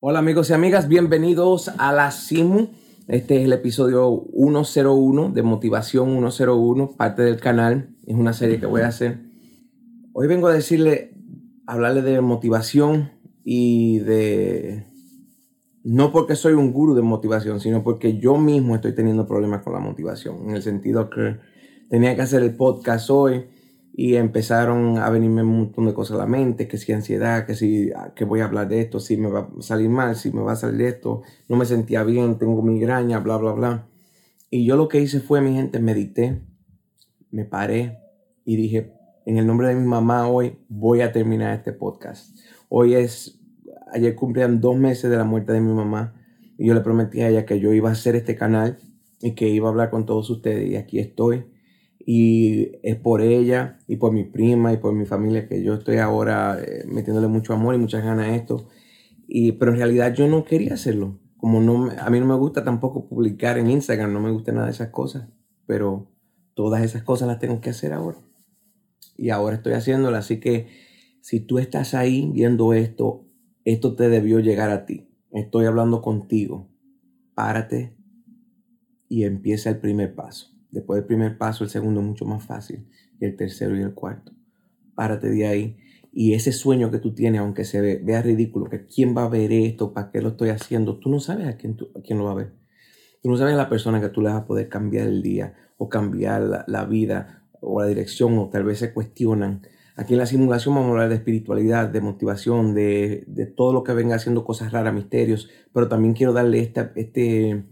Hola amigos y amigas, bienvenidos a la CIMU. Este es el episodio 101 de Motivación 101, parte del canal. Es una serie que voy a hacer. Hoy vengo a decirle, hablarle de motivación y de... No porque soy un gurú de motivación, sino porque yo mismo estoy teniendo problemas con la motivación. En el sentido que tenía que hacer el podcast hoy y empezaron a venirme un montón de cosas a la mente, que si ansiedad, que si ah, que voy a hablar de esto, si me va a salir mal, si me va a salir esto, no me sentía bien, tengo migraña, bla, bla, bla. Y yo lo que hice fue, mi gente, medité, me paré y dije, en el nombre de mi mamá hoy voy a terminar este podcast. Hoy es, ayer cumplían dos meses de la muerte de mi mamá y yo le prometí a ella que yo iba a hacer este canal y que iba a hablar con todos ustedes y aquí estoy y es por ella y por mi prima y por mi familia que yo estoy ahora eh, metiéndole mucho amor y muchas ganas a esto. Y, pero en realidad yo no quería hacerlo. Como no, a mí no me gusta tampoco publicar en Instagram, no me gusta nada de esas cosas. Pero todas esas cosas las tengo que hacer ahora. Y ahora estoy haciéndolas. Así que si tú estás ahí viendo esto, esto te debió llegar a ti. Estoy hablando contigo. Párate y empieza el primer paso. Después del primer paso, el segundo mucho más fácil. Y el tercero y el cuarto. Párate de ahí. Y ese sueño que tú tienes, aunque se vea ridículo, que quién va a ver esto, para qué lo estoy haciendo, tú no sabes a quién, a quién lo va a ver. Tú no sabes a la persona que tú le vas a poder cambiar el día o cambiar la, vida o la dirección o tal vez se cuestionan. Aquí en la simulación vamos a hablar de espiritualidad, de motivación, de, de todo lo que venga haciendo cosas raras, misterios, pero también quiero darle esta, este,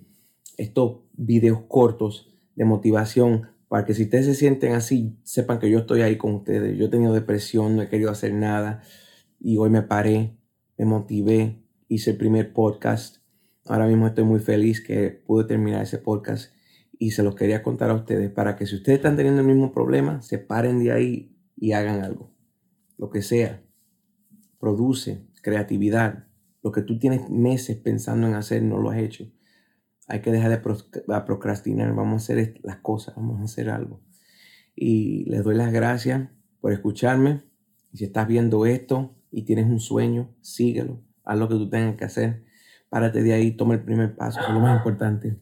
estos videos cortos de motivación para que si ustedes se sienten así, sepan que yo estoy ahí con ustedes. Yo he tenido depresión, no he querido hacer nada y hoy me paré, me motivé, hice el primer podcast. Ahora mismo estoy muy feliz que pude terminar ese podcast y se los quería contar a ustedes para que si ustedes están teniendo el mismo problema, se paren de ahí y hagan algo. Lo que sea. Produce creatividad. Lo que tú tienes meses pensando en hacer, no lo has hecho. Hay que dejar de procrastinar. Vamos a hacer las cosas, vamos a hacer algo. Y les doy las gracias por escucharme. Si estás viendo esto y tienes un sueño, síguelo. Haz lo que tú tengas que hacer. Párate de ahí, toma el primer paso. Es lo más importante.